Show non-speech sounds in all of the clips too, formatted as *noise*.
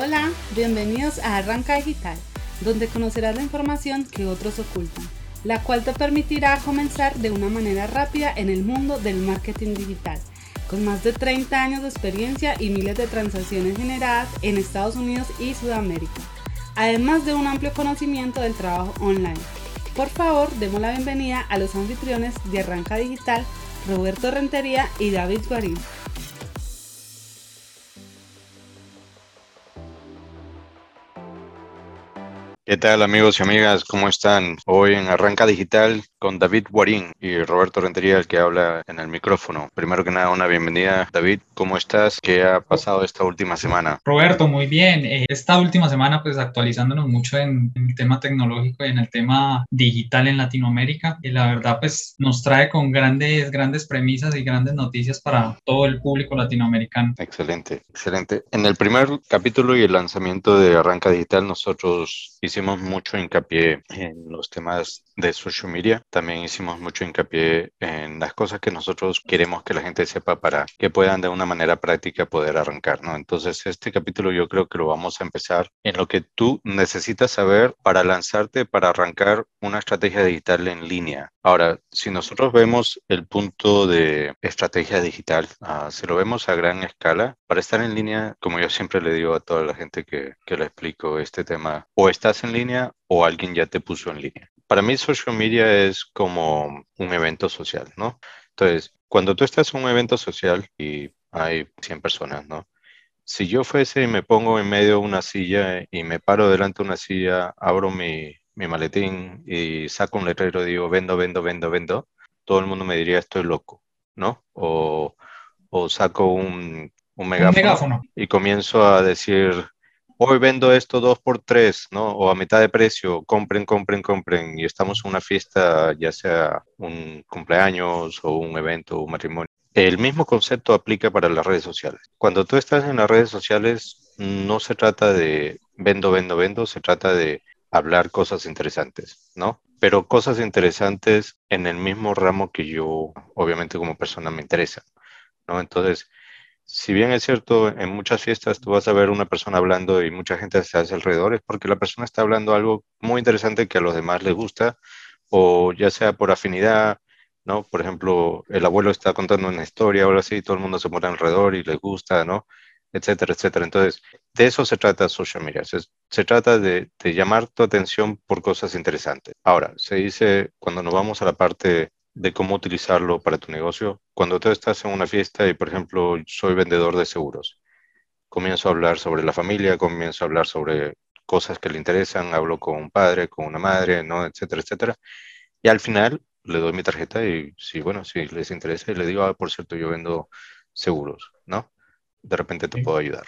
Hola, bienvenidos a Arranca Digital, donde conocerás la información que otros ocultan, la cual te permitirá comenzar de una manera rápida en el mundo del marketing digital, con más de 30 años de experiencia y miles de transacciones generadas en Estados Unidos y Sudamérica, además de un amplio conocimiento del trabajo online. Por favor, demos la bienvenida a los anfitriones de Arranca Digital, Roberto Rentería y David Guarín. ¿Qué tal amigos y amigas? ¿Cómo están? Hoy en Arranca Digital con David Guarín y Roberto Rentería, el que habla en el micrófono. Primero que nada, una bienvenida. David, ¿cómo estás? ¿Qué ha pasado esta última semana? Roberto, muy bien. Eh, esta última semana, pues actualizándonos mucho en, el tema tecnológico y en el tema digital en Latinoamérica. Y la verdad, pues nos trae con grandes, grandes premisas y grandes noticias para todo el público latinoamericano. Excelente, excelente. En el primer capítulo y el lanzamiento de Arranca Digital, nosotros hicimos hicimos mucho hincapié en los temas de social media. También hicimos mucho hincapié en las cosas que nosotros queremos que la gente sepa para que puedan de una manera práctica poder arrancar, ¿no? Entonces, este capítulo yo creo que lo vamos a empezar en lo que tú necesitas saber para lanzarte, para arrancar una estrategia digital en línea. Ahora, si nosotros vemos el punto de estrategia digital, uh, si lo vemos a gran escala, para estar en línea, como yo siempre le digo a toda la gente que, que le explico este tema, o estás en línea o alguien ya te puso en línea. Para mí social media es como un evento social, ¿no? Entonces, cuando tú estás en un evento social y hay 100 personas, ¿no? Si yo fuese y me pongo en medio de una silla y me paro delante de una silla, abro mi, mi maletín y saco un letrero y digo, vendo, vendo, vendo, vendo, todo el mundo me diría, estoy loco, ¿no? O, o saco un, un megáfono, y comienzo a decir, hoy vendo esto dos por tres, ¿no? O a mitad de precio, compren, compren, compren. Y estamos en una fiesta, ya sea un cumpleaños o un evento, un matrimonio. El mismo concepto aplica para las redes sociales. Cuando tú estás en las redes sociales, no se trata de vendo, vendo, vendo, se trata de hablar cosas interesantes, ¿no? Pero cosas interesantes en el mismo ramo que yo, obviamente como persona, me interesa, ¿no? Entonces, si bien es cierto, en muchas fiestas tú vas a ver una persona hablando y mucha gente se hace alrededor, es porque la persona está hablando algo muy interesante que a los demás les gusta, o ya sea por afinidad, ¿no? Por ejemplo, el abuelo está contando una historia o algo así, y todo el mundo se pone alrededor y les gusta, ¿no? Etcétera, etcétera. Entonces, de eso se trata social media. Se, se trata de, de llamar tu atención por cosas interesantes. Ahora, se dice, cuando nos vamos a la parte de cómo utilizarlo para tu negocio. Cuando tú estás en una fiesta y, por ejemplo, soy vendedor de seguros, comienzo a hablar sobre la familia, comienzo a hablar sobre cosas que le interesan, hablo con un padre, con una madre, ¿no? etcétera, etcétera. Y al final le doy mi tarjeta y si, bueno, si les interesa, le digo, ah, por cierto, yo vendo seguros, ¿no? De repente te puedo ayudar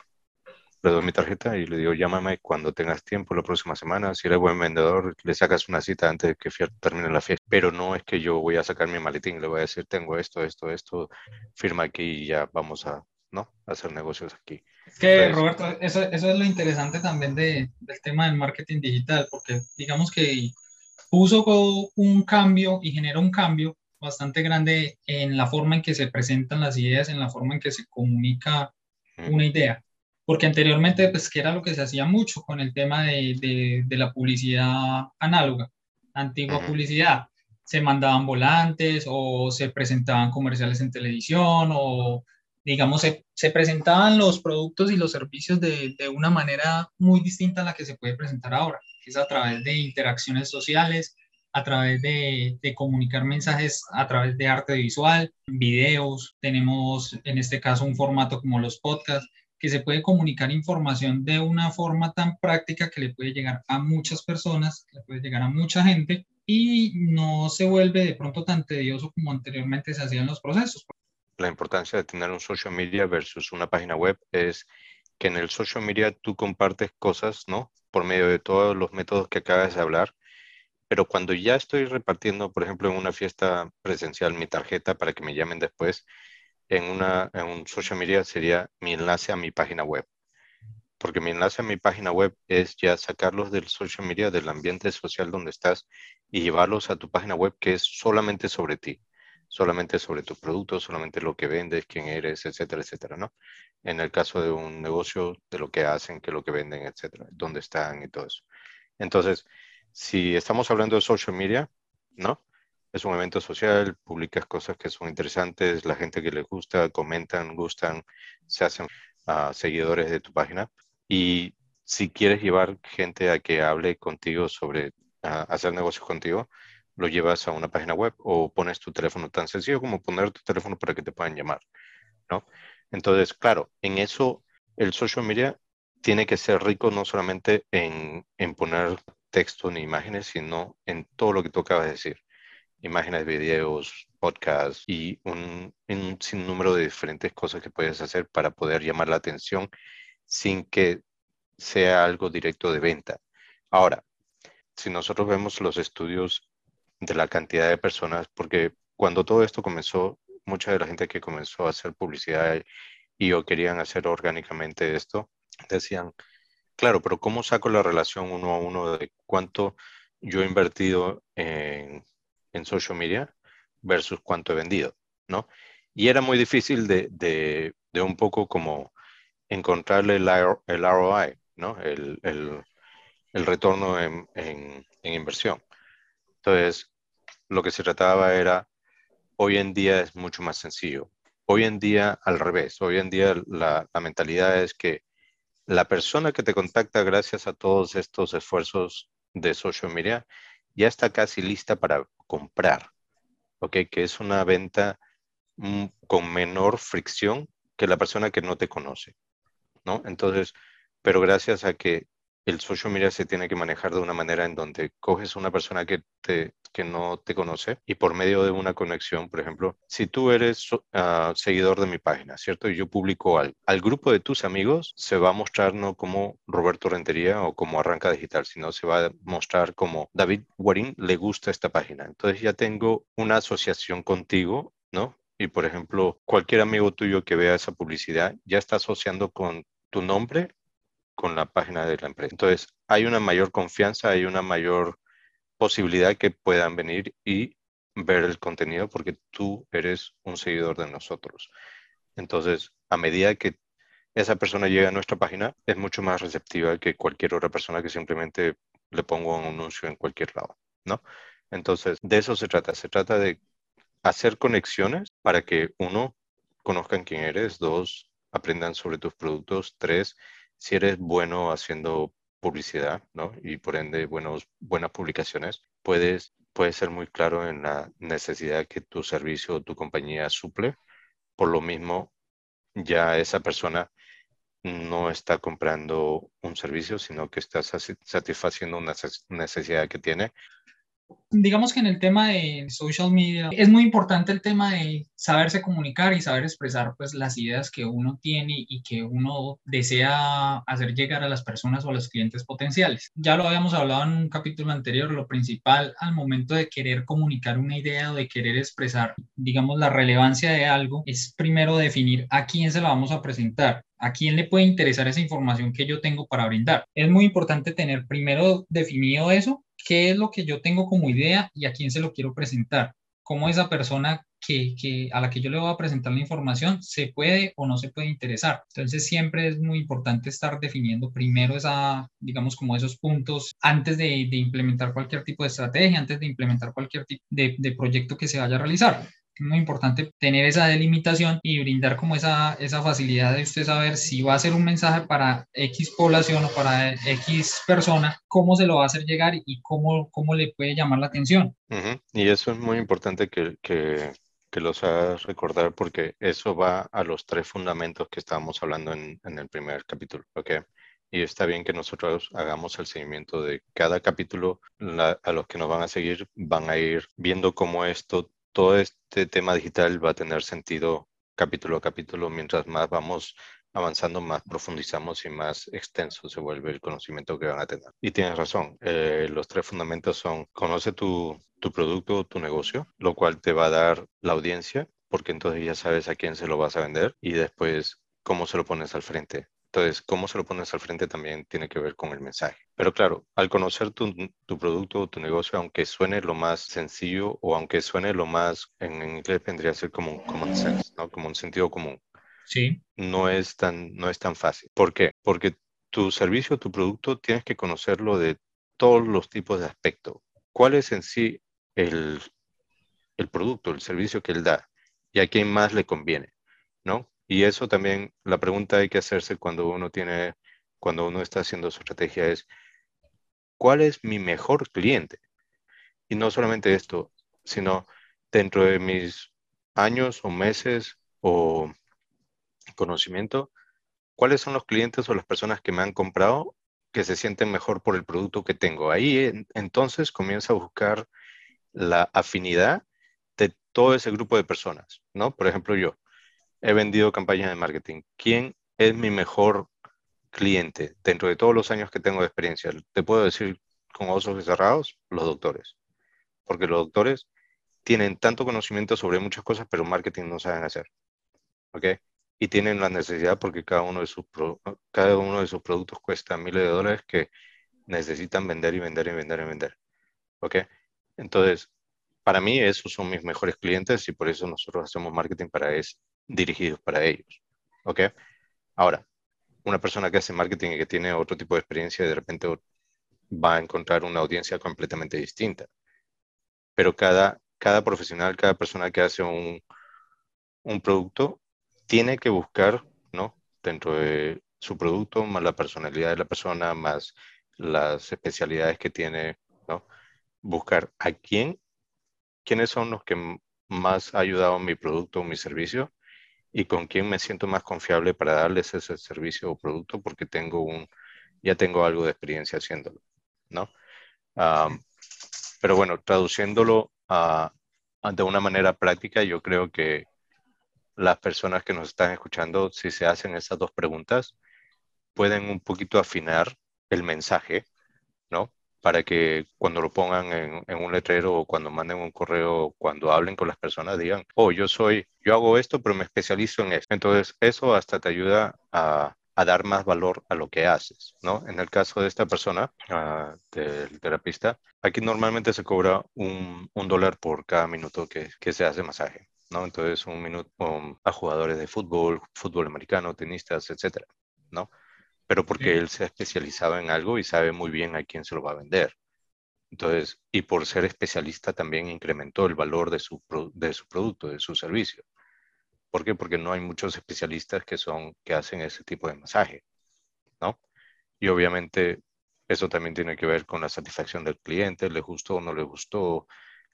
le doy mi tarjeta y le digo, llámame cuando tengas tiempo la próxima semana. Si eres buen vendedor, le sacas una cita antes de que termine la fiesta. Pero no es que yo voy a sacar mi maletín, le voy a decir, tengo esto, esto, esto, firma aquí y ya vamos a, ¿no? hacer negocios aquí. Es que, Roberto, eso, eso, es lo interesante también de, del tema del marketing digital, porque digamos que puso un cambio y genera un cambio bastante grande en la forma en que se presentan las ideas, en la forma en que se comunica una idea porque anteriormente, pues, que era lo que se hacía mucho con el tema de, de, la publicidad análoga, antigua publicidad. Se mandaban volantes o se presentaban comerciales en televisión o, digamos, se, se presentaban los productos y los servicios de, de, una manera muy distinta a la que se puede presentar ahora, que es a través de interacciones sociales, a través de, de, comunicar mensajes a través de arte visual, videos, tenemos en este caso un formato como los podcasts, que se puede comunicar información de una forma tan práctica que le puede llegar a muchas personas, que le puede llegar a mucha gente y no se vuelve de pronto tan tedioso como anteriormente se hacían los procesos. La importancia de tener un social media versus una página web es que en el social media tú compartes cosas, ¿no? Por medio de todos los métodos que acabas de hablar, pero cuando ya estoy repartiendo, por ejemplo, en una fiesta presencial mi tarjeta para que me llamen después, en, una, en un social media sería mi enlace a mi página web. Porque mi enlace a mi página web es ya sacarlos del social media, del ambiente social donde estás y llevarlos a tu página web que es solamente sobre ti. solamente sobre tus productos, solamente lo que vendes, quién eres, etcétera, etcétera, ¿no? En el caso de un negocio, de lo que hacen, qué es lo que venden, etcétera, dónde están y todo eso. Entonces, si estamos hablando de social media, ¿no? Es un evento social, publicas cosas que son interesantes, la gente que les gusta, comentan, gustan, se hacen uh, seguidores de tu página. Y si quieres llevar gente a que hable contigo sobre uh, hacer negocios contigo, lo llevas a una página web o pones tu teléfono tan sencillo como poner tu teléfono para que te puedan llamar, ¿no? Entonces, claro, en eso el social media tiene que ser rico no solamente en, en poner texto ni imágenes, sino en todo lo que tú acabas de decir. Imágenes, videos, podcasts y un, un sinnúmero de diferentes cosas que puedes hacer para poder llamar la atención sin que sea algo directo de venta. Ahora, si nosotros vemos los estudios de la cantidad de personas, porque cuando todo esto comenzó, mucha de la gente que comenzó a hacer publicidad y o querían hacer orgánicamente esto, decían, claro, pero ¿cómo saco la relación uno a uno de cuánto yo he invertido en, en social media versus cuánto he vendido? ¿no? Y era muy difícil de, de, de un poco como encontrarle el, el ROI, ¿no? El, el, el retorno en, en, en, inversión. Entonces, lo que se trataba era, hoy en día es mucho más sencillo. Hoy en día, al revés, hoy en día la, la mentalidad es que la persona que te contacta gracias a todos estos esfuerzos de social media ya está casi lista para comprar, ¿ok? Que es una venta mm, con menor fricción que la persona que no te conoce, ¿no? Entonces, pero gracias a que el social media se tiene que manejar de una manera en donde coges una persona que, te, que no te conoce y por medio de una conexión, por ejemplo, si tú eres uh, seguidor de mi página, ¿cierto? Y yo publico algo, al grupo de tus amigos se va a mostrar no como Roberto Rentería o como Arranca Digital, sino se va a mostrar como David Guarín le gusta esta página. Entonces ya tengo una asociación contigo, ¿no? Y por ejemplo, cualquier amigo tuyo que vea esa publicidad ya está asociando con tu nombre con la página de la empresa. Entonces, hay una mayor confianza, hay una mayor posibilidad que puedan venir y ver el contenido porque tú eres un seguidor de nosotros. Entonces, a medida que esa persona llega a nuestra página, es mucho más receptiva que cualquier otra persona que simplemente le ponga un anuncio en cualquier lado, ¿no? Entonces, de eso se trata. Se trata de hacer conexiones para que, uno, conozcan quién eres, dos, aprendan sobre tus productos, tres, si eres bueno haciendo publicidad, ¿no? Y por ende buenos, buenas publicaciones, puedes, puedes ser muy claro en la necesidad que tu servicio o tu compañía suple. Por lo mismo, ya esa persona no está comprando un servicio, sino que está satisfaciendo una necesidad que tiene digamos que en el tema de social media es muy importante el tema de saberse comunicar y saber expresar pues las ideas que uno tiene y que uno desea hacer llegar a las personas o a los clientes potenciales. Ya lo habíamos hablado en un capítulo anterior, lo principal al momento de querer comunicar una idea o de querer expresar, digamos, la relevancia de algo es primero definir a quién se lo vamos a presentar. ¿A quién le puede interesar esa información que yo tengo para brindar? Es muy importante tener primero definido eso qué es lo que yo tengo como idea y a quién se lo quiero presentar. Cómo esa persona que, que, a la que yo le voy a presentar la información se puede o no se puede interesar. Entonces siempre es muy importante estar definiendo primero esa, digamos, como esos puntos antes de, de implementar cualquier tipo de estrategia, antes de implementar cualquier tipo de, de proyecto que se vaya a realizar muy importante tener esa delimitación y brindar como esa, esa facilidad de usted saber si va a ser un mensaje para X población o para X persona, cómo se lo va a hacer llegar y cómo, cómo le puede llamar la atención. Uh -huh. Y eso es muy importante que, que, que los hagas recordar porque eso va a los tres fundamentos que estábamos hablando en, en el primer capítulo, ¿ok? y está bien que nosotros hagamos el seguimiento de cada capítulo. La, a los que nos van a seguir van a ir viendo cómo esto todo este tema digital va a tener sentido capítulo a capítulo. Mientras más vamos avanzando, más profundizamos y más extenso se vuelve el conocimiento que van a tener. Y tienes razón, eh, los tres fundamentos son conoce tu, tu producto, tu negocio, lo cual te va a dar la audiencia, porque entonces ya sabes a quién se lo vas a vender y después cómo se lo pones al frente. Entonces, cómo se lo pones al frente también tiene que ver con el mensaje. Pero claro, al conocer tu, tu producto o tu negocio, aunque suene lo más sencillo o aunque suene lo más, en, inglés vendría a ser como un common sense, ¿no? Como un sentido común. Sí. No es tan, no es tan fácil. ¿Por qué? Porque tu servicio, tu producto, tienes que conocerlo de todos los tipos de aspectos. ¿Cuál es en sí el, el producto, el servicio que él da y a quién más le conviene? ¿No? Y eso también, la pregunta hay que hacerse cuando uno tiene, cuando uno está haciendo su estrategia es, ¿cuál es mi mejor cliente? Y no solamente esto, sino dentro de mis años o meses o conocimiento, ¿cuáles son los clientes o las personas que me han comprado que se sienten mejor por el producto que tengo? Ahí entonces comienza a buscar la afinidad de todo ese grupo de personas, ¿no? Por ejemplo, yo he vendido campañas de marketing. ¿Quién es mi mejor cliente dentro de todos los años que tengo de experiencia? Te puedo decir con ojos cerrados, los doctores. Porque los doctores tienen tanto conocimiento sobre muchas cosas, pero marketing no saben hacer. ¿Ok? Y tienen la necesidad porque cada uno de sus, cada uno de sus productos cuesta miles de dólares que necesitan vender y vender y vender y vender. ¿Ok? Entonces, para mí esos son mis mejores clientes y por eso nosotros hacemos marketing para eso dirigidos para ellos. ¿Ok? Ahora, una persona que hace marketing y que tiene otro tipo de experiencia, de repente va a encontrar una audiencia completamente distinta. Pero cada, cada profesional, cada persona que hace un, un producto, tiene que buscar, ¿no? Dentro de su producto, más la personalidad de la persona, más las especialidades que tiene, ¿no? Buscar a quién, quiénes son los que más ha ayudado mi producto o mi servicio y con quién me siento más confiable para darles ese servicio o producto porque tengo un, ya tengo algo de experiencia haciéndolo, ¿no? pero bueno, traduciéndolo a, de una manera práctica, yo creo que las personas que nos están escuchando, si se hacen esas dos preguntas, pueden un poquito afinar el mensaje. Para que cuando lo pongan en, un letrero o cuando manden un correo, cuando hablen con las personas, digan, oh, yo soy, yo hago esto, pero me especializo en esto. Entonces, eso hasta te ayuda a, dar más valor a lo que haces, ¿no? En el caso de esta persona, uh, del terapista, aquí normalmente se cobra un, dólar por cada minuto que, que se hace masaje. ¿no? Entonces, un minuto a jugadores de fútbol, fútbol americano, tenistas, etcétera, ¿no? Pero porque él se ha especializado en algo y sabe muy bien a quién se lo va a vender. Entonces, y por ser especialista también incrementó el valor de su, de su producto, de su servicio. ¿Por qué? Porque no hay muchos especialistas que son, que hacen ese tipo de masaje, ¿no? Y obviamente eso también tiene que ver con la satisfacción del cliente, le gustó o no le gustó,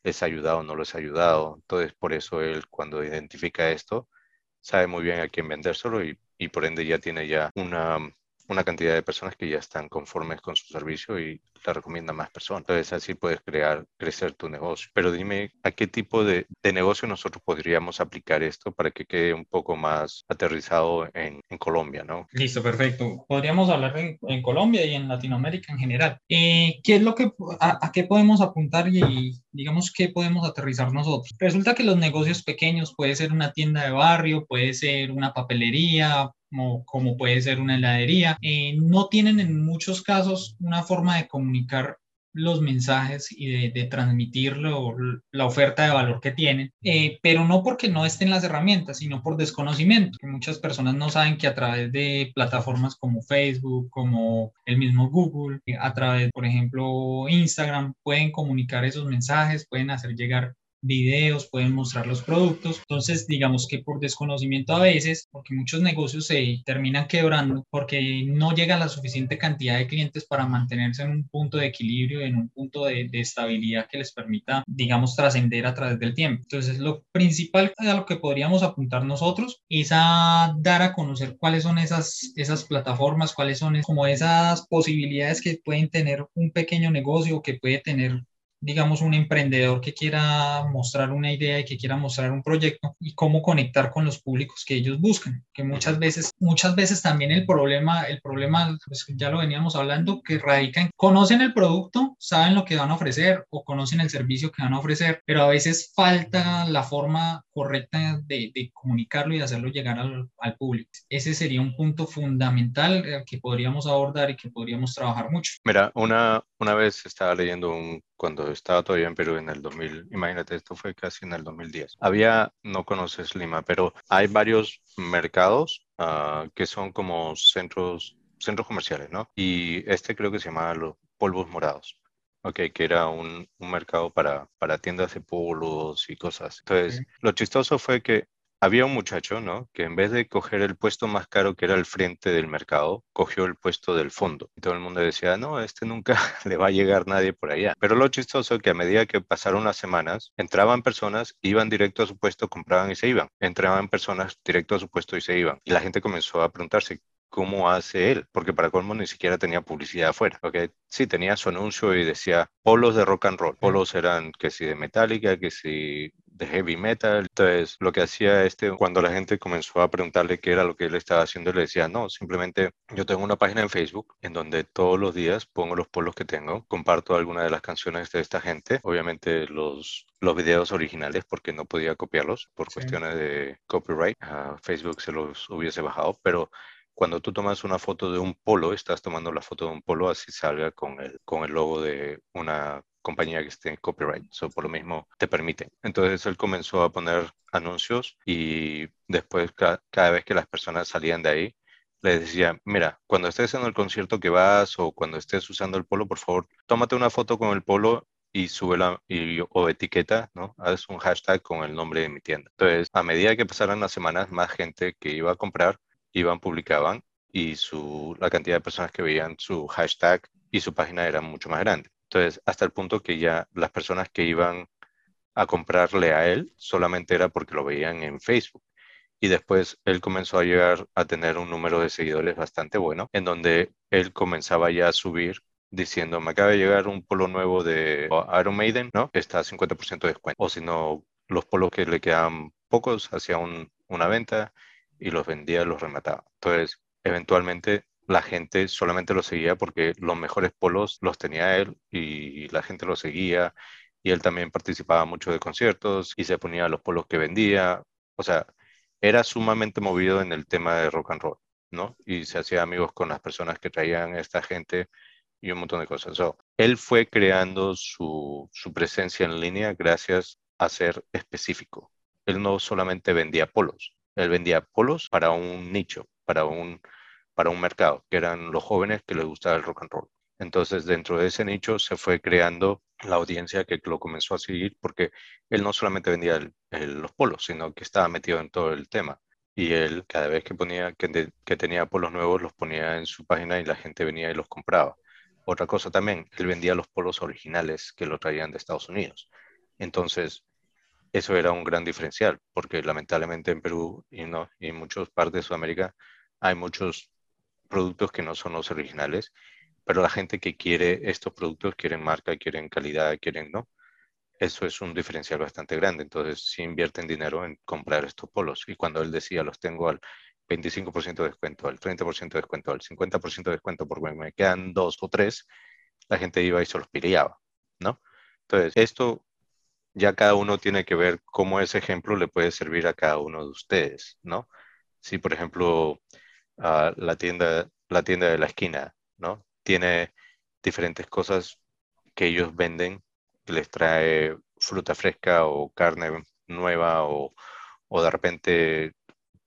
les ha ayudado o no les ha ayudado. Entonces, por eso él cuando identifica esto, sabe muy bien a quién vendérselo y, y por ende ya tiene ya una, una cantidad de personas que ya están conformes con su servicio y la recomienda más personas. Entonces así puedes crear, crecer tu negocio. Pero dime, ¿a qué tipo de, de negocio nosotros podríamos aplicar esto para que quede un poco más aterrizado en, en Colombia, ¿no? Listo, perfecto. Podríamos hablar en, en Colombia y en Latinoamérica en general. Eh, ¿Qué es lo que, a, a, qué podemos apuntar y digamos qué podemos aterrizar nosotros? Resulta que los negocios pequeños puede ser una tienda de barrio, puede ser una papelería, como, puede ser una heladería, eh, no tienen en muchos casos una forma de los mensajes y de, transmitirlo, la oferta de valor que tienen, eh, pero no porque no estén las herramientas, sino por desconocimiento, muchas personas no saben que a través de plataformas como Facebook, como el mismo Google, a través, por ejemplo, Instagram, pueden comunicar esos mensajes, pueden hacer llegar videos, pueden mostrar los productos. Entonces, digamos que por desconocimiento a veces, porque muchos negocios se terminan quebrando porque no llega la suficiente cantidad de clientes para mantenerse en un punto de equilibrio, en un punto de, estabilidad que les permita, digamos, trascender a través del tiempo. Entonces, lo principal a lo que podríamos apuntar nosotros es a dar a conocer cuáles son esas, esas plataformas, cuáles son como esas posibilidades que pueden tener un pequeño negocio que puede tener digamos, un emprendedor que quiera mostrar una idea y que quiera mostrar un proyecto y cómo conectar con los públicos que ellos buscan, que muchas veces, muchas veces también el problema, el problema, pues ya lo veníamos hablando, que radica en, conocen el producto, saben lo que van a ofrecer o conocen el servicio que van a ofrecer, pero a veces falta la forma correcta de, comunicarlo y de hacerlo llegar al, al, público. Ese sería un punto fundamental eh, que podríamos abordar y que podríamos trabajar mucho. Mira, una, una vez estaba leyendo un cuando estaba todavía en Perú en el 2000, imagínate, esto fue casi en el 2010. Había, no conoces Lima, pero hay varios mercados uh, que son como centros, centros comerciales, ¿no? Y este creo que se llamaba los polvos morados. Ok, que era un, un mercado para, para tiendas de polos y cosas. Entonces, lo chistoso fue que había un muchacho, ¿no? Que en vez de coger el puesto más caro que era el frente del mercado, cogió el puesto del fondo. Y todo el mundo decía, no, este nunca *laughs* le va a llegar nadie por allá. Pero lo chistoso es que a medida que pasaron las semanas, entraban personas, iban directo a su puesto, compraban y se iban. Entraban personas directo a su puesto y se iban. Y la gente comenzó a preguntarse, cómo hace él, porque para colmo ni siquiera tenía publicidad afuera. Okay? Sí, tenía su anuncio y decía polos de rock and roll. Polos eran que si de Metallica, que si de heavy metal. Entonces, lo que hacía este, cuando la gente comenzó a preguntarle qué era lo que él estaba haciendo, le decía, no, simplemente yo tengo una página en Facebook en donde todos los días pongo los polos que tengo, comparto algunas de las canciones de esta gente, obviamente los, los videos originales porque no podía copiarlos por cuestiones de copyright. a Facebook se los hubiese bajado, pero cuando tú tomas una foto de un polo, estás tomando la foto de un polo así salga con el, con el logo de una compañía que esté en copyright. So, por lo mismo te permiten. Entonces él comenzó a poner anuncios y después cada vez que las personas salían de ahí, les decía, mira, cuando estés en el concierto que vas o cuando estés usando el polo, por favor, tómate una foto con el polo y súbela y, o etiqueta, ¿no? Haz un hashtag con el nombre de mi tienda. Entonces, a medida que pasaran las semanas, más gente que iba a comprar, iban, publicaban y su, la cantidad de personas que veían su hashtag y su página era mucho más grande. Entonces, hasta el punto que ya las personas que iban a comprarle a él solamente era porque lo veían en Facebook. Y después él comenzó a llegar a tener un número de seguidores bastante bueno, en donde él comenzaba ya a subir diciendo, me acaba de llegar un polo nuevo de Iron Maiden, ¿no? Está a 50% de descuento. O si no, los polos que le quedan pocos, hacía una venta y los vendía, los remataba. Entonces, eventualmente la gente solamente lo seguía porque los mejores polos los tenía él y la gente lo seguía y él también participaba mucho de conciertos y se ponía los polos que vendía. O sea, era sumamente movido en el tema de rock and roll, ¿no? Y se hacía amigos con las personas que traían esta gente y un montón de cosas. él fue creando su, su presencia en línea gracias a ser específico. Él no solamente vendía polos, él vendía polos para un nicho, para un para un mercado, que eran los jóvenes que les gustaba el rock and roll. Entonces, dentro de ese nicho se fue creando la audiencia que lo comenzó a seguir porque él no solamente vendía los polos, sino que estaba metido en todo el tema. Y él, cada vez que, ponía, que, tenía polos nuevos, los ponía en su página y la gente venía y los compraba. Otra cosa también, él vendía los polos originales que lo traían de Estados Unidos. Entonces, eso era un gran diferencial, porque lamentablemente en Perú y, y en muchas partes de Sudamérica hay muchos productos que no son los originales, pero la gente que quiere estos productos, quieren marca, quieren calidad, quieren, ¿no? Eso es un diferencial bastante grande. Entonces, si invierten dinero en comprar estos polos. Y cuando él decía, los tengo al 25% de descuento, al 30% de descuento, al 50% de descuento, porque me quedan dos o tres, la gente iba y se los peleaba, ¿no? Entonces, esto ya cada uno tiene que ver cómo ese ejemplo le puede servir a cada uno de ustedes, ¿no? Si, por ejemplo, la, tienda, la tienda de la esquina, ¿no? Tiene diferentes cosas que ellos venden, les trae fruta fresca o carne nueva o, o de repente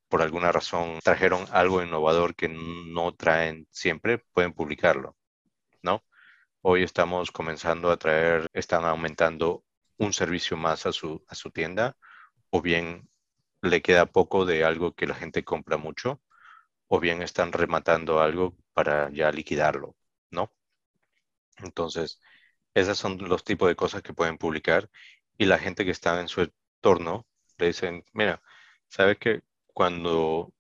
por alguna razón trajeron algo innovador que no traen siempre, pueden publicarlo, ¿no? Hoy estamos comenzando a traer, están aumentando un servicio más a su, a su tienda o bien le queda poco de algo que la gente compra mucho o bien están rematando algo para ya liquidarlo, ¿no? Entonces, esos son los tipos de cosas que pueden publicar y la gente que está en su entorno le dicen, mira, ¿sabes que cuando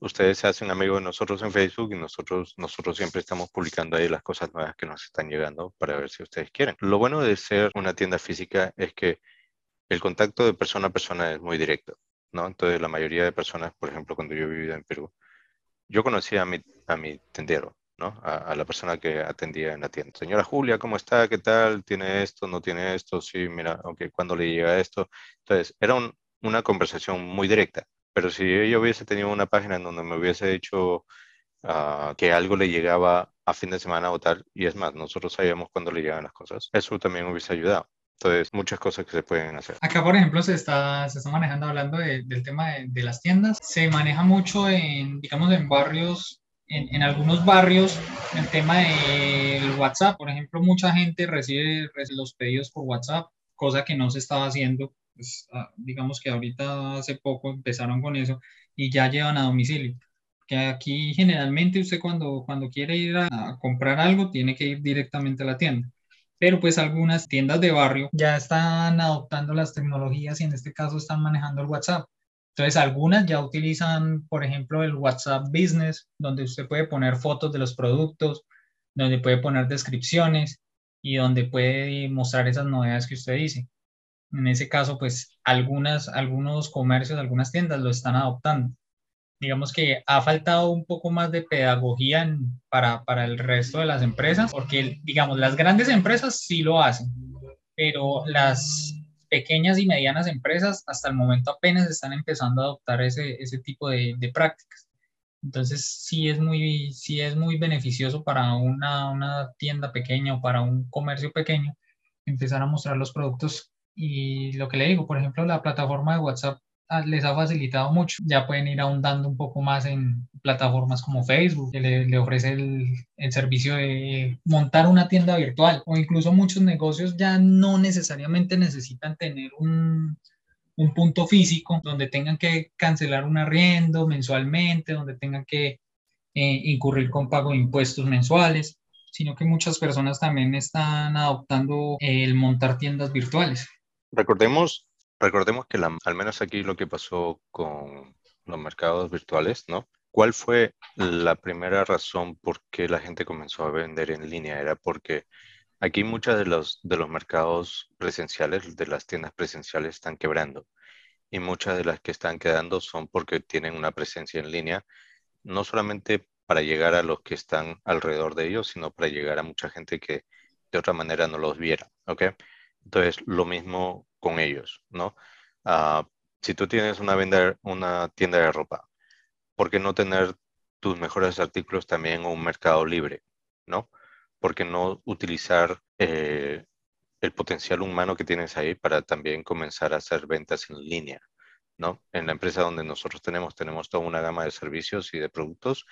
ustedes se hacen amigos de nosotros en Facebook y nosotros, nosotros siempre estamos publicando ahí las cosas nuevas que nos están llegando para ver si ustedes quieren. Lo bueno de ser una tienda física es que el contacto de persona a persona es muy directo, ¿no? Entonces, la mayoría de personas, por ejemplo, cuando yo vivía en Perú, yo conocía a mi, a mi tendero, ¿no? A, la persona que atendía en la tienda. Señora Julia, ¿cómo está? ¿Qué tal? ¿Tiene esto? ¿No tiene esto? Sí, mira, ok, ¿cuándo le llega esto? Entonces, era una conversación muy directa. Pero si yo hubiese tenido una página en donde me hubiese dicho ah, que algo le llegaba a fin de semana o tal, y es más, nosotros sabíamos cuándo le llegan las cosas, eso también hubiese ayudado. Entonces, muchas cosas que se pueden hacer. Acá, por ejemplo, se está, se está manejando, hablando del tema de, de, las tiendas, se maneja mucho en, digamos, en barrios, en, en algunos barrios, el tema del WhatsApp. Por ejemplo, mucha gente recibe, recibe los pedidos por WhatsApp, cosa que no se estaba haciendo. Pues, ah, digamos que ahorita hace poco empezaron con eso y ya llevan a domicilio. Que aquí generalmente usted cuando, cuando quiere ir a comprar algo tiene que ir directamente a la tienda pero pues algunas tiendas de barrio ya están adoptando las tecnologías y en este caso están manejando el WhatsApp. Entonces, algunas ya utilizan, por ejemplo, el WhatsApp Business, donde usted puede poner fotos de los productos, donde puede poner descripciones y donde puede mostrar esas novedades que usted dice. En ese caso, pues algunas, algunos comercios, algunas tiendas lo están adoptando digamos que ha faltado un poco más de pedagogía para, para, el resto de las empresas, porque, digamos, las grandes empresas sí lo hacen, pero las pequeñas y medianas empresas hasta el momento apenas están empezando a adoptar ese, ese tipo de, prácticas. Entonces, sí es muy, sí es muy beneficioso para una, una tienda pequeña o para un comercio pequeño empezar a mostrar los productos y lo que le digo, por ejemplo, la plataforma de WhatsApp les ha facilitado mucho. Ya pueden ir ahondando un poco más en plataformas como Facebook, que le, ofrece el, el, servicio de montar una tienda virtual o incluso muchos negocios ya no necesariamente necesitan tener un, un punto físico donde tengan que cancelar un arriendo mensualmente, donde tengan que eh, incurrir con pago de impuestos mensuales, sino que muchas personas también están adoptando el montar tiendas virtuales. Recordemos Recordemos que al menos aquí lo que pasó con los mercados virtuales, ¿no? ¿Cuál fue la primera razón por qué la gente comenzó a vender en línea? Era porque aquí muchos de los, de los mercados presenciales, de las tiendas presenciales, están quebrando. Y muchas de las que están quedando son porque tienen una presencia en línea, no solamente para llegar a los que están alrededor de ellos, sino para llegar a mucha gente que de otra manera no los viera, ¿ok? Entonces, lo mismo con ellos, ¿no? Ah, si tú tienes una, venda, una tienda de ropa, ¿por qué no tener tus mejores artículos también en un mercado libre, ¿no? ¿Por qué no utilizar eh, el potencial humano que tienes ahí para también comenzar a hacer ventas en línea, ¿no? En la empresa donde nosotros tenemos, tenemos toda una gama de servicios y de productos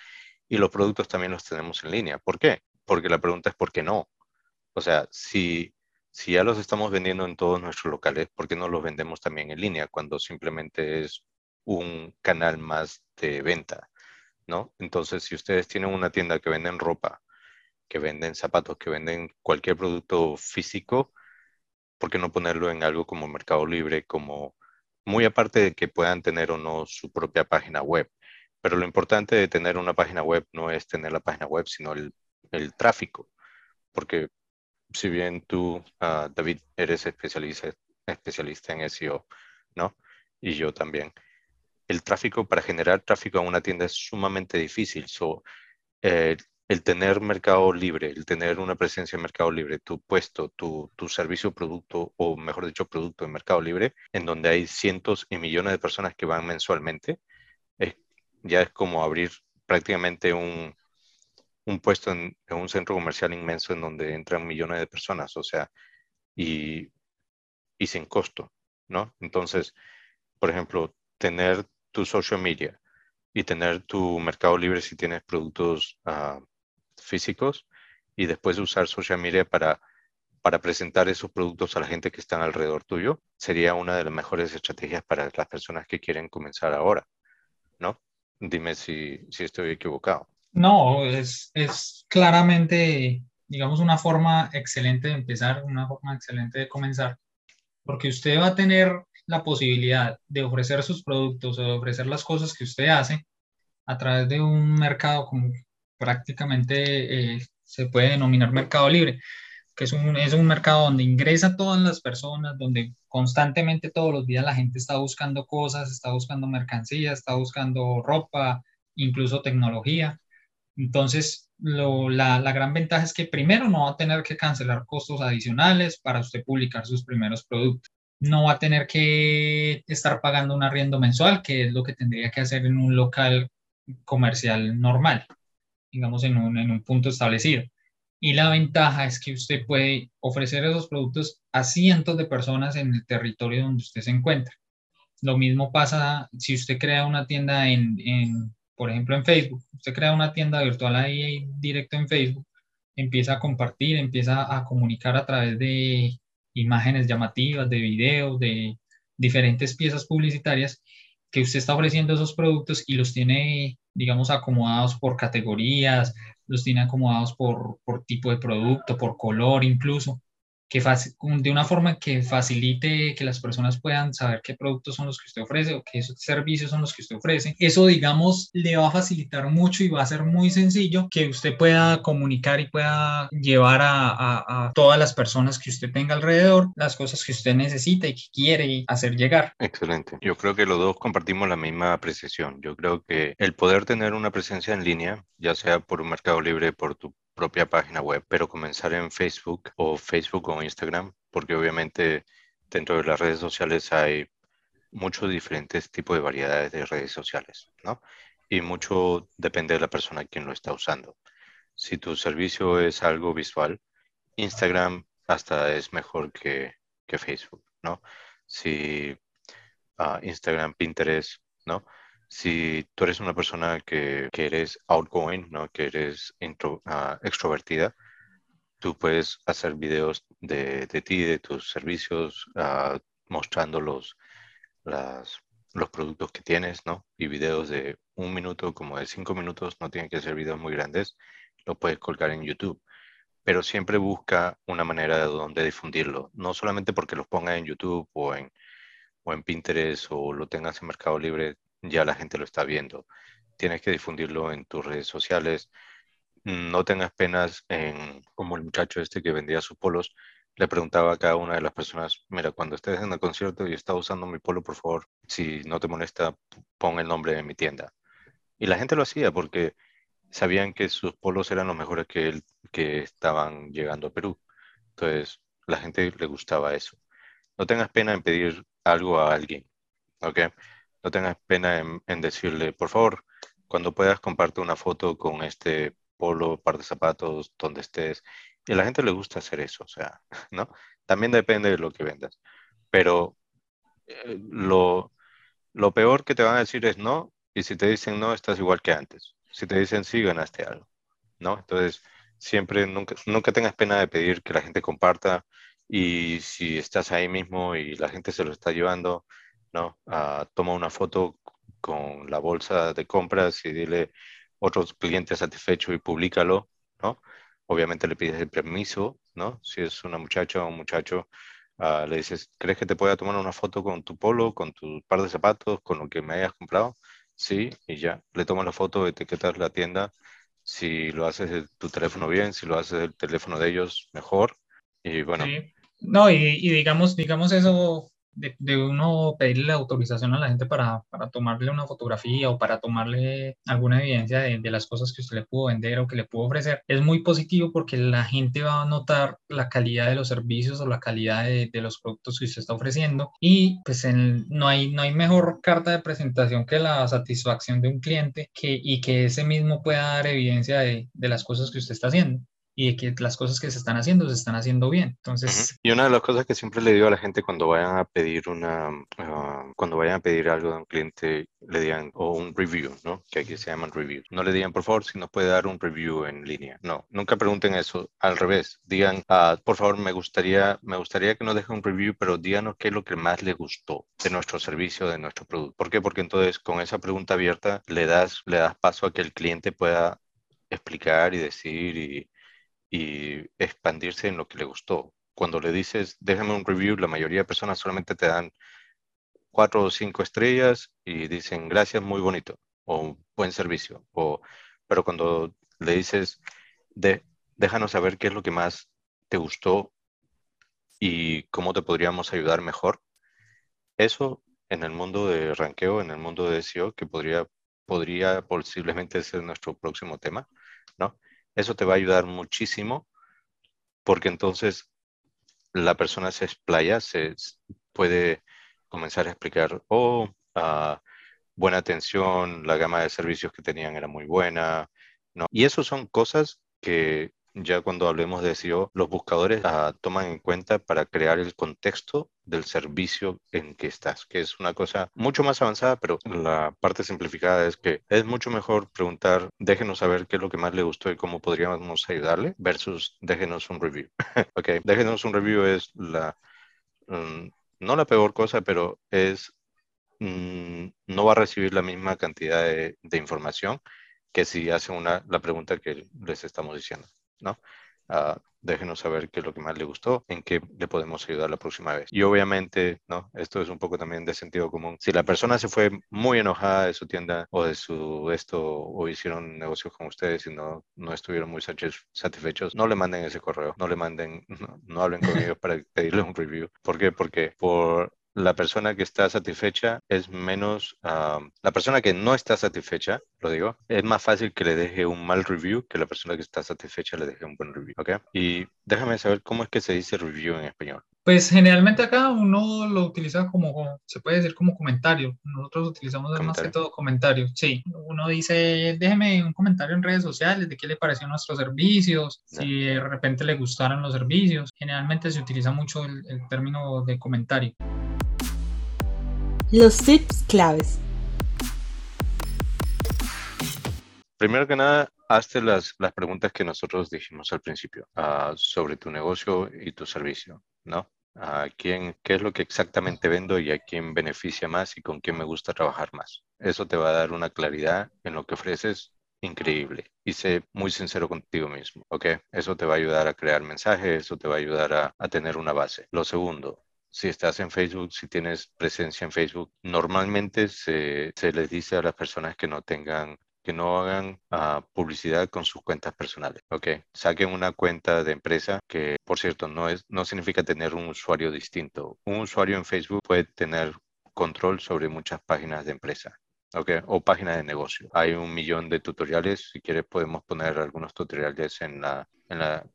y los productos también los tenemos en línea. ¿Por qué? Porque la pregunta es ¿por qué no? O sea, si si ya los estamos vendiendo en todos nuestros locales, ¿por qué no los vendemos también en línea cuando simplemente es un canal más de venta? ¿no? Entonces, si ustedes tienen una tienda que venden ropa, que venden zapatos, que venden cualquier producto físico, ¿por qué no ponerlo en algo como Mercado Libre, como muy aparte de que puedan tener o no su propia página web? Pero lo importante de tener una página web no es tener la página web, sino el, el tráfico, porque si bien tú, ah, David, eres especialista, especialista en SEO, ¿no? Y yo también. El tráfico, para generar tráfico a una tienda es sumamente difícil. So, eh, el tener mercado libre, el tener una presencia en mercado libre, tu puesto, tu, tu servicio, producto, o mejor dicho, producto en mercado libre, en donde hay cientos y millones de personas que van mensualmente, ya es como abrir prácticamente un, un puesto en, un centro comercial inmenso en donde entran millones de personas, o sea, y, y sin costo, ¿no? Entonces, por ejemplo, tener tu social media y tener tu mercado libre si tienes productos ah, físicos y después usar social media para, para presentar esos productos a la gente que están alrededor tuyo, sería una de las mejores estrategias para las personas que quieren comenzar ahora, ¿no? Dime si, si estoy equivocado. No, es, es claramente, digamos, una forma excelente de empezar, una forma excelente de comenzar, porque usted va a tener la posibilidad de ofrecer sus productos o de ofrecer las cosas que usted hace a través de un mercado como prácticamente eh, se puede denominar mercado libre, que es un, es un mercado donde ingresa todas las personas, donde constantemente todos los días la gente está buscando cosas, está buscando mercancía, está buscando ropa, incluso tecnología. Entonces, la, gran ventaja es que primero no va a tener que cancelar costos adicionales para usted publicar sus primeros productos. No va a tener que estar pagando un arriendo mensual, que es lo que tendría que hacer en un local comercial normal, digamos en un, en un punto establecido. Y la ventaja es que usted puede ofrecer esos productos a cientos de personas en el territorio donde usted se encuentra. Lo mismo pasa si usted crea una tienda en, en por ejemplo, en Facebook. Usted crea una tienda virtual ahí directo en Facebook, empieza a compartir, empieza a comunicar a través de imágenes llamativas, de videos, de diferentes piezas publicitarias que usted está ofreciendo esos productos y los tiene, digamos, acomodados por categorías, los tiene acomodados por, por tipo de producto, por color incluso que de una forma que facilite que las personas puedan saber qué productos son los que usted ofrece o qué servicios son los que usted ofrece. Eso, digamos, le va a facilitar mucho y va a ser muy sencillo que usted pueda comunicar y pueda llevar a, a, todas las personas que usted tenga alrededor las cosas que usted necesita y que quiere hacer llegar. Excelente. Yo creo que los dos compartimos la misma apreciación. Yo creo que el poder tener una presencia en línea, ya sea por un mercado libre, por tu propia página web, pero comenzar en Facebook o Facebook o Instagram, porque obviamente dentro de las redes sociales hay muchos diferentes tipos de variedades de redes sociales, ¿no? Y mucho depende de la persona quien lo está usando. Si tu servicio es algo visual, Instagram hasta es mejor que, que Facebook, ¿no? Si uh, Instagram, Pinterest, ¿no? Si tú eres una persona que, que eres outgoing, ¿no? que eres ah, extrovertida, tú puedes hacer videos de, de ti, de tus servicios, uh, mostrando los, las, los productos que tienes, ¿no? Y videos de un minuto, como de cinco minutos, no tienen que ser videos muy grandes, lo puedes colgar en YouTube. Pero siempre busca una manera de donde difundirlo, no solamente porque los pongas en YouTube o en, o en Pinterest o lo tengas en Mercado Libre, ya la gente lo está viendo. Tienes que difundirlo en tus redes sociales. No tengas penas en, como el muchacho este que vendía sus polos, le preguntaba a cada una de las personas, mira, cuando estés en el concierto y estás usando mi polo, por favor, si no te molesta, pon el nombre de mi tienda. Y la gente lo hacía porque sabían que sus polos eran los mejores que, él, que estaban llegando a Perú. Entonces, la gente le gustaba eso. No tengas pena en pedir algo a alguien, ¿ok? No tengas pena en, decirle, por favor, cuando puedas comparte una foto con este polo, par de zapatos, donde estés. Y a la gente le gusta hacer eso, o sea, *laughs* ¿no? También depende de lo que vendas. Pero eh, lo, lo peor que te van a decir es no, y si te dicen no, estás igual que antes. Si te dicen sí, ganaste algo, ¿no? Entonces, siempre, nunca, nunca tengas pena de pedir que la gente comparta y si estás ahí mismo y la gente se lo está llevando, ¿no? Ah, toma una foto con la bolsa de compras y dile otros clientes satisfechos y públicalo, ¿no? Obviamente le pides el permiso, ¿no? Si es una muchacha o un muchacho, ah, le dices, ¿crees que te pueda tomar una foto con tu polo, con tu par de zapatos, con lo que me hayas comprado? Sí, y ya, le tomas la foto, etiquetas la tienda, si lo haces de tu teléfono bien, si lo haces del teléfono de ellos, mejor. Y bueno. No, y, y, digamos, digamos eso de, uno pedirle la autorización a la gente para, para, tomarle una fotografía o para tomarle alguna evidencia de, de, las cosas que usted le pudo vender o que le pudo ofrecer, es muy positivo porque la gente va a notar la calidad de los servicios o la calidad de, de los productos que usted está ofreciendo y pues no, hay, no hay mejor carta de presentación que la satisfacción de un cliente que, y que ese mismo pueda dar evidencia de, de las cosas que usted está haciendo y de que las cosas que se están haciendo se están haciendo bien. Entonces, y una de las cosas que siempre le digo a la gente cuando vayan a pedir una, ah, cuando vayan a pedir algo de un cliente, le digan, o un review, ¿no? Que aquí se llaman review. No le digan, por favor, si nos puede dar un review en línea. No, nunca pregunten eso. Al revés, digan, ah, por favor, me gustaría, me gustaría que nos deje un review, pero díganos qué es lo que más le gustó de nuestro servicio, de nuestro producto. ¿Por qué? Porque entonces con esa pregunta abierta le das, le das paso a que el cliente pueda explicar y decir y y expandirse en lo que le gustó. Cuando le dices, déjame un review, la mayoría de personas solamente te dan cuatro o cinco estrellas y dicen, gracias, muy bonito. o buen servicio, o, pero cuando le dices, de, déjanos saber qué es lo que más te gustó y cómo te podríamos ayudar mejor, eso en el mundo de ranqueo, en el mundo de SEO, que podría, podría posiblemente ser nuestro próximo tema, ¿no? Eso te va a ayudar muchísimo porque entonces la persona se explaya, se puede comenzar a explicar, oh, uh, buena atención, la gama de servicios que tenían era muy buena. Y eso son cosas que ya cuando hablemos de SEO, los buscadores uh, toman en cuenta para crear el contexto del servicio en que estás, que es una cosa mucho más avanzada, pero la parte simplificada es que es mucho mejor preguntar, déjenos saber qué es lo que más le gustó y cómo podríamos ayudarle, versus déjenos un review. *laughs* ok, déjenos un review es la, um, no la peor cosa, pero es Mm, no va a recibir la misma cantidad de, información que si hace una, la pregunta que les estamos diciendo, ¿no? Uh, déjenos saber qué es lo que más le gustó, en qué le podemos ayudar la próxima vez. Y obviamente, ¿no? Esto es un poco también de sentido común. Si la persona se fue muy enojada de su tienda o de su esto, o hicieron negocios con ustedes y no, no estuvieron muy satisfechos, no le manden ese correo, no le manden, no, hablen con ellos para pedirle un review. ¿Por qué? Porque por la persona que está satisfecha es menos, la persona que no está satisfecha, lo digo, es más fácil que le deje un mal review que la persona que está satisfecha le deje un buen review, ¿ok? Y déjame saber cómo es que se dice review en español. Pues generalmente acá uno lo utiliza como, se puede decir como comentario. Nosotros utilizamos más que todo comentario. Sí, uno dice, déjeme un comentario en redes sociales de qué le pareció nuestros servicios, si de repente le gustaron los servicios. Generalmente se utiliza mucho el término de comentario. Los tips claves. Primero que nada, hazte las, las preguntas que nosotros dijimos al principio uh, sobre tu negocio y tu servicio, ¿no? ¿A quién, qué es lo que exactamente vendo y a quién beneficia más y con quién me gusta trabajar más? Eso te va a dar una claridad en lo que ofreces increíble y sé muy sincero contigo mismo, ¿ok? Eso te va a ayudar a crear mensajes, eso te va a ayudar a, a tener una base. Lo segundo, si estás en Facebook, si tienes presencia en Facebook, normalmente se, se les dice a las personas que no tengan que no hagan uh, publicidad con sus cuentas personales, ¿ok? Saquen una cuenta de empresa que, por cierto, no, es, no significa tener un usuario distinto. Un usuario en Facebook puede tener control sobre muchas páginas de empresa. Okay, o páginas de negocio. Hay un millón de tutoriales. Si quieres, podemos poner algunos tutoriales en la, en, la,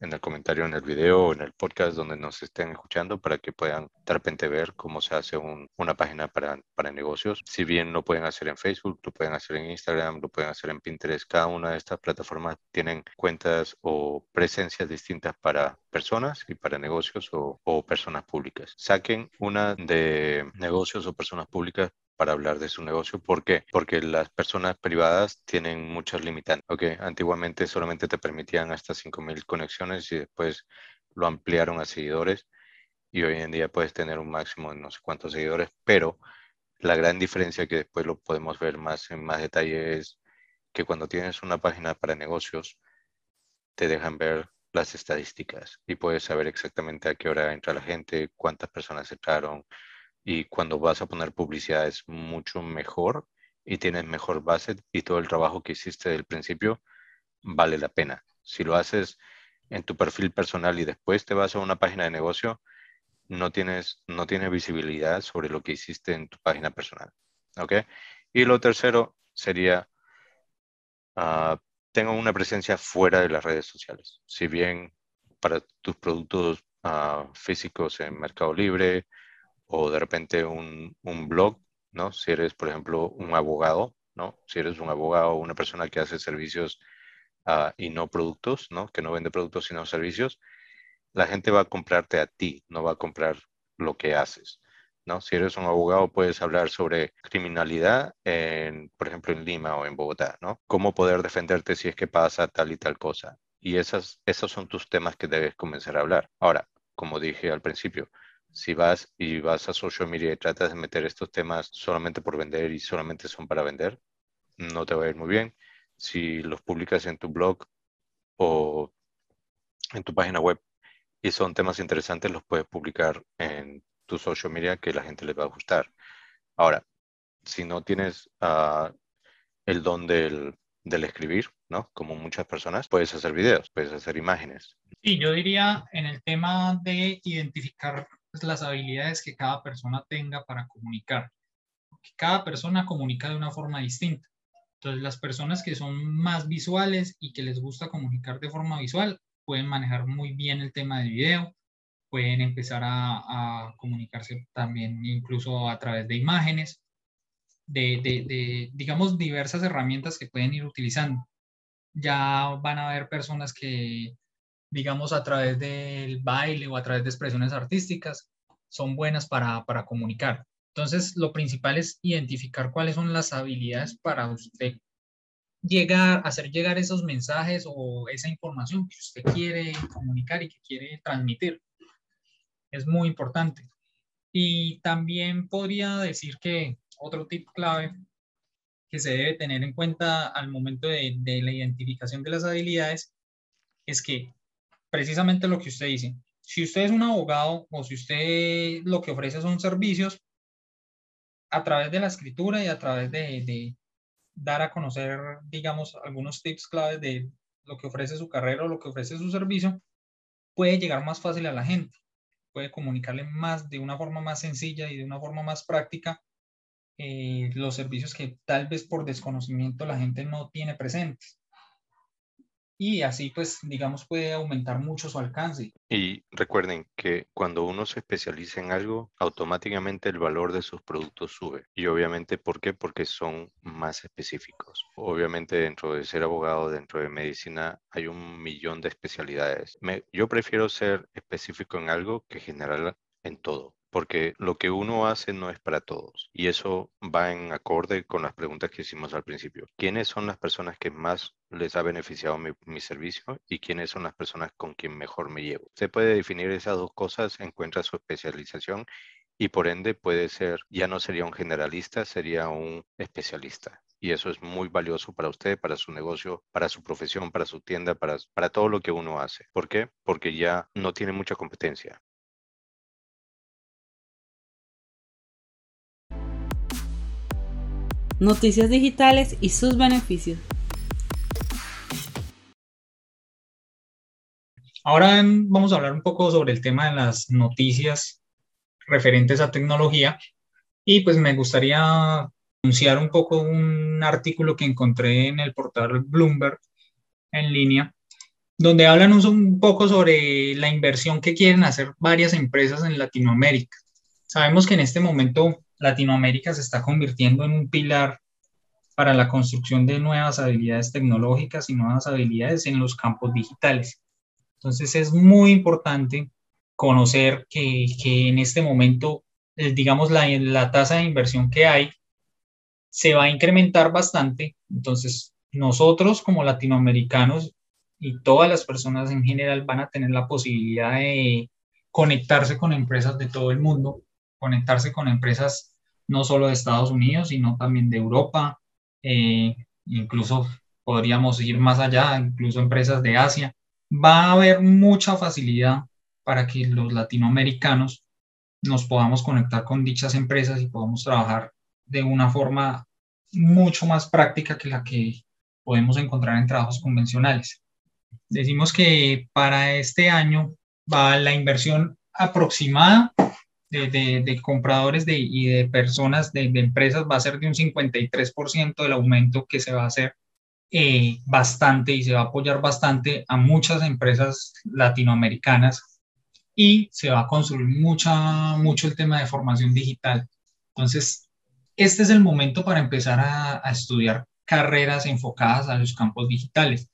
en el comentario en el video o en el podcast donde nos estén escuchando para que puedan de repente ver cómo se hace una página para, para negocios. Si bien lo pueden hacer en Facebook, lo pueden hacer en Instagram, lo pueden hacer en Pinterest. Cada una de estas plataformas tienen cuentas o presencias distintas para personas y para negocios o personas públicas. Saquen una de negocios o personas públicas para hablar de su negocio. ¿Por qué? Porque las personas privadas tienen muchas limitantes. Okay, antiguamente solamente te permitían hasta 5.000 conexiones y después lo ampliaron a seguidores y hoy en día puedes tener un máximo de no sé cuántos seguidores, pero la gran diferencia que después lo podemos ver más en más detalle es que cuando tienes una página para negocios, te dejan ver las estadísticas y puedes saber exactamente a qué hora entra la gente, cuántas personas entraron, y cuando vas a poner publicidad es mucho mejor y tienes mejor base y todo el trabajo que hiciste del principio vale la pena. Si lo haces en tu perfil personal y después te vas a una página de negocio, no tienes, no tienes visibilidad sobre lo que hiciste en tu página personal. ¿Ok? Y lo tercero sería, uh, tengo una presencia fuera de las redes sociales. Si bien para tus productos ah, físicos en Mercado Libre, o de repente un, un blog, ¿no? Si eres, por ejemplo, un abogado, ¿no? Si eres un abogado o una persona que hace servicios uh, y no productos, ¿no? Que no vende productos sino servicios, la gente va a comprarte a ti, no va a comprar lo que haces. ¿no? Si eres un abogado, puedes hablar sobre criminalidad, en, por ejemplo, en Lima o en Bogotá, ¿no? Cómo poder defenderte si es que pasa tal y tal cosa. Y esas, esos son tus temas que debes comenzar a hablar. Ahora, como dije al principio, si vas y vas a social media y tratas de meter estos temas solamente por vender y solamente son para vender, no te va a ir muy bien. Si los publicas en tu blog o en tu página web y son temas interesantes, los puedes publicar en tu social media que la gente les va a gustar. Ahora, si no tienes, uh, el don del, del escribir, ¿no? Como muchas personas, puedes hacer videos, puedes hacer imágenes. Sí, yo diría en el tema de identificar pues, las habilidades que cada persona tenga para comunicar. Que cada persona comunica de una forma distinta. Entonces, las personas que son más visuales y que les gusta comunicar de forma visual pueden manejar muy bien el tema de video, pueden empezar a, comunicarse también incluso a través de imágenes, de, de, digamos, diversas herramientas que pueden ir utilizando. Ya van a haber personas que, digamos, a través del baile o a través de expresiones artísticas, son buenas para, para comunicar. Entonces, lo principal es identificar cuáles son las habilidades para usted llegar, hacer llegar esos mensajes o esa información que usted quiere comunicar y que quiere transmitir. Es muy importante. Y también podría decir que otro tip clave que se debe tener en cuenta al momento de, de la identificación de las habilidades es que precisamente lo que usted dice, si usted es un abogado o si usted lo que ofrece son servicios, a través de la escritura y a través de, dar a conocer, digamos, algunos tips claves de lo que ofrece su carrera o lo que ofrece su servicio, puede llegar más fácil a la gente, puede comunicarle más de una forma más sencilla y de una forma más práctica eh, los servicios que tal vez por desconocimiento la gente no tiene presentes y así pues digamos puede aumentar mucho su alcance. Y recuerden que cuando uno se especializa en algo, automáticamente el valor de sus productos sube. Y obviamente, ¿por qué? Porque son más específicos. Obviamente dentro de ser abogado, dentro de medicina, hay un millón de especialidades. yo prefiero ser específico en algo que general en todo porque lo que uno hace no es para todos. Y eso va en acorde con las preguntas que hicimos al principio. ¿Quiénes son las personas que más les ha beneficiado mi, servicio y quiénes son las personas con quien mejor me llevo? Se puede definir esas dos cosas, encuentra su especialización y por ende puede ser, ya no sería un generalista, sería un especialista. Y eso es muy valioso para usted, para su negocio, para su profesión, para su tienda, para, para todo lo que uno hace. ¿Por qué? Porque ya no tiene mucha competencia. Noticias digitales y sus beneficios. Ahora vamos a hablar un poco sobre el tema de las noticias referentes a tecnología y pues me gustaría anunciar un poco un artículo que encontré en el portal Bloomberg en línea donde hablan un poco sobre la inversión que quieren hacer varias empresas en Latinoamérica. Sabemos que en este momento Latinoamérica se está convirtiendo en un pilar para la construcción de nuevas habilidades tecnológicas y nuevas habilidades en los campos digitales. Entonces es muy importante conocer que, que en este momento, eh, digamos, la, la tasa de inversión que hay se va a incrementar bastante. Entonces, nosotros como latinoamericanos y todas las personas en general van a tener la posibilidad de conectarse con empresas de todo el mundo conectarse con empresas no solo de Estados Unidos, sino también de Europa, eh, incluso podríamos ir más allá, incluso empresas de Asia. Va a haber mucha facilidad para que los latinoamericanos nos podamos conectar con dichas empresas y podamos trabajar de una forma mucho más práctica que la que podemos encontrar en trabajos convencionales. Decimos que para este año va la inversión aproximada de, compradores de, y de personas, de, empresas, va a ser de un 53% del aumento que se va a hacer eh, bastante y se va a apoyar bastante a muchas empresas latinoamericanas y se va a construir mucha, mucho el tema de formación digital. Entonces, este es el momento para empezar a, estudiar carreras enfocadas a los campos digitales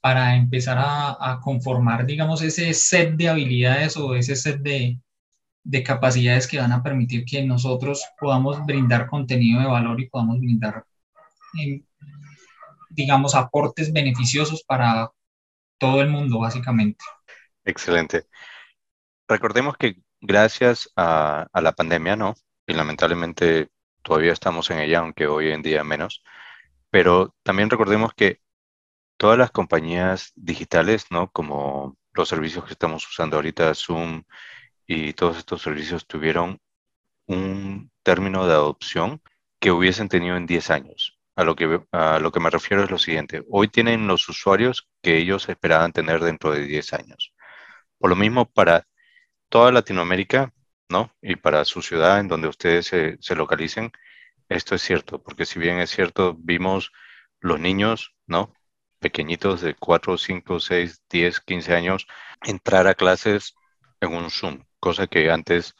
para empezar a, conformar, digamos, ese set de habilidades o ese set de, de capacidades que van a permitir que nosotros podamos brindar contenido de valor y podamos brindar, digamos, aportes beneficiosos para todo el mundo, básicamente. Excelente. Recordemos que gracias a, a la pandemia, ¿no? Y lamentablemente todavía estamos en ella, aunque hoy en día menos, pero también recordemos que todas las compañías digitales, ¿no? Como los servicios que estamos usando ahorita, Zoom, y todos estos servicios tuvieron un término de adopción que hubiesen tenido en 10 años. a lo, que, a lo que me refiero es lo siguiente. Hoy tienen los usuarios que ellos esperaban tener dentro de 10 años. Por lo mismo, para toda Latinoamérica, ¿no? Y para su ciudad en donde ustedes se, se localicen, esto es cierto, porque si bien es cierto, vimos los niños, ¿no? Pequeñitos de 4, 5, 6, 10, 15 años, entrar a clases en un Zoom, cosa que antes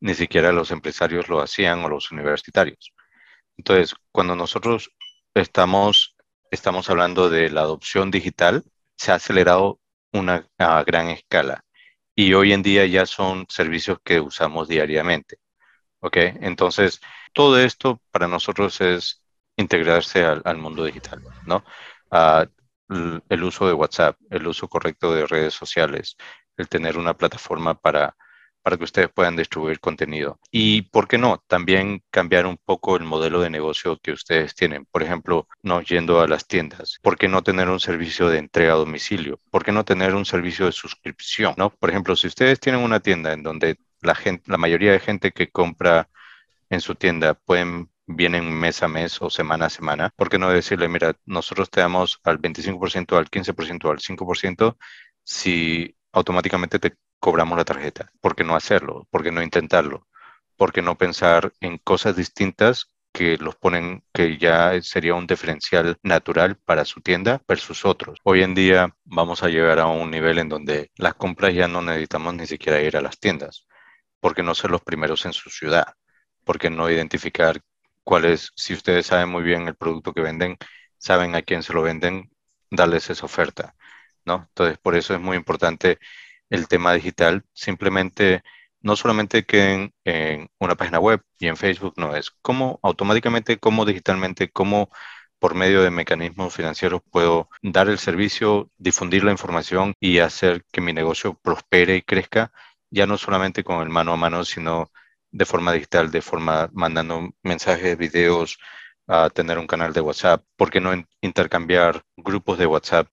ni siquiera los empresarios lo hacían o los universitarios. Entonces, cuando nosotros estamos, estamos hablando de la adopción digital, se ha acelerado una, a gran escala y hoy en día ya son servicios que usamos diariamente. ¿Ok? Entonces, todo esto para nosotros es integrarse al, mundo digital, ¿no? Ah, el uso de WhatsApp, el uso correcto de redes sociales, el tener una plataforma para para que ustedes puedan distribuir contenido. Y, ¿por qué no? También cambiar un poco el modelo de negocio que ustedes tienen. Por ejemplo, no yendo a las tiendas. ¿Por qué no tener un servicio de entrega a domicilio? ¿Por qué no tener un servicio de suscripción? ¿no? Por ejemplo, si ustedes tienen una tienda en donde la, gente, la mayoría de gente que compra en su tienda pueden vienen mes a mes o semana a semana, ¿por qué no decirle, mira, nosotros te damos al 25%, al 15%, al 5% si automáticamente te cobramos la tarjeta. ¿Por qué no hacerlo? ¿Por qué no intentarlo? ¿Por qué no pensar en cosas distintas que los ponen, que ya sería un diferencial natural para su tienda versus otros. Hoy en día vamos a llegar a un nivel en donde las compras ya no necesitamos ni siquiera ir a las tiendas, porque no ser los primeros en su ciudad, porque no identificar cuál es, si ustedes saben muy bien el producto que venden, saben a quién se lo venden, darles esa oferta, ¿no? Entonces, por eso es muy importante el tema digital, simplemente no solamente que en, una página web y en Facebook, no, es cómo automáticamente, cómo digitalmente, cómo por medio de mecanismos financieros puedo dar el servicio, difundir la información y hacer que mi negocio prospere y crezca, ya no solamente con el mano a mano, sino de forma digital, de forma mandando mensajes, videos, a tener un canal de WhatsApp, ¿por qué no intercambiar grupos de WhatsApp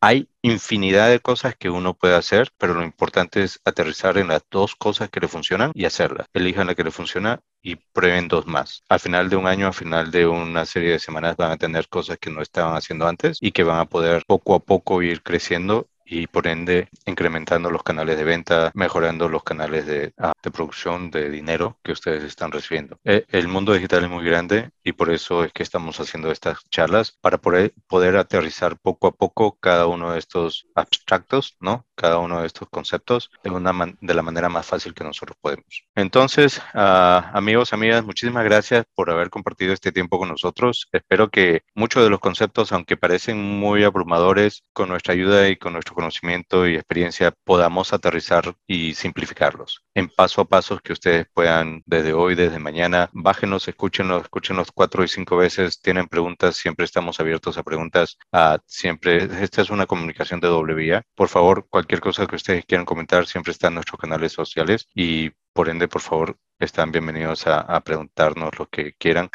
hay infinidad de cosas que uno puede hacer, pero lo importante es aterrizar en las dos cosas que le funcionan y hacerlas. Elijan la que le funciona y prueben dos más. Al final de un año, al final de una serie de semanas van a tener cosas que no estaban haciendo antes y que van a poder poco a poco ir creciendo y por ende incrementando los canales de venta, mejorando los canales de, ah, de producción de dinero que ustedes están recibiendo. Eh, el mundo digital es muy grande y por eso es que estamos haciendo estas charlas para poder, poder aterrizar poco a poco cada uno de estos abstractos, ¿no? Cada uno de estos conceptos de, una de la manera más fácil que nosotros podemos. Entonces, uh, amigos, amigas, muchísimas gracias por haber compartido este tiempo con nosotros. Espero que muchos de los conceptos, aunque parecen muy abrumadores, con nuestra ayuda y con nuestro conocimiento y experiencia podamos aterrizar y simplificarlos en paso a paso que ustedes puedan desde hoy, desde mañana. Bájenos, escúchenlos, escúchenlos cuatro y cinco veces. Tienen preguntas, siempre estamos abiertos a preguntas. a siempre, esta es una comunicación de doble vía. Por favor, cualquier cosa que ustedes quieran comentar siempre está en nuestros canales sociales y por ende, por favor, están bienvenidos a, preguntarnos lo que quieran.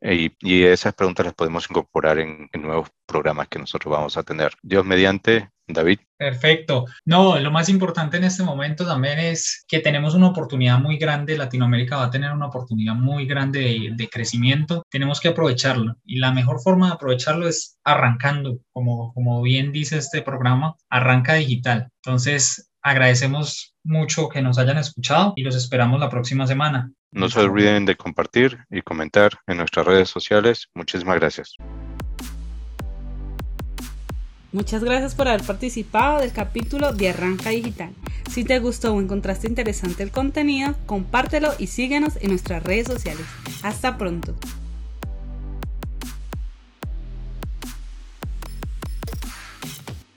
Y, esas preguntas las podemos incorporar en, en nuevos programas que nosotros vamos a tener. Dios mediante, David. Perfecto. No, lo más importante en este momento también es que tenemos una oportunidad muy grande, Latinoamérica va a tener una oportunidad muy grande de, crecimiento, tenemos que aprovecharlo y la mejor forma de aprovecharlo es arrancando, como, como bien dice este programa, arranca digital. Entonces, agradecemos mucho que nos hayan escuchado y los esperamos la próxima semana. No se olviden de compartir y comentar en nuestras redes sociales. Muchísimas gracias. Muchas gracias por haber participado del capítulo de Arranca Digital. Si te gustó o encontraste interesante el contenido, compártelo y síguenos en nuestras redes sociales. Hasta pronto.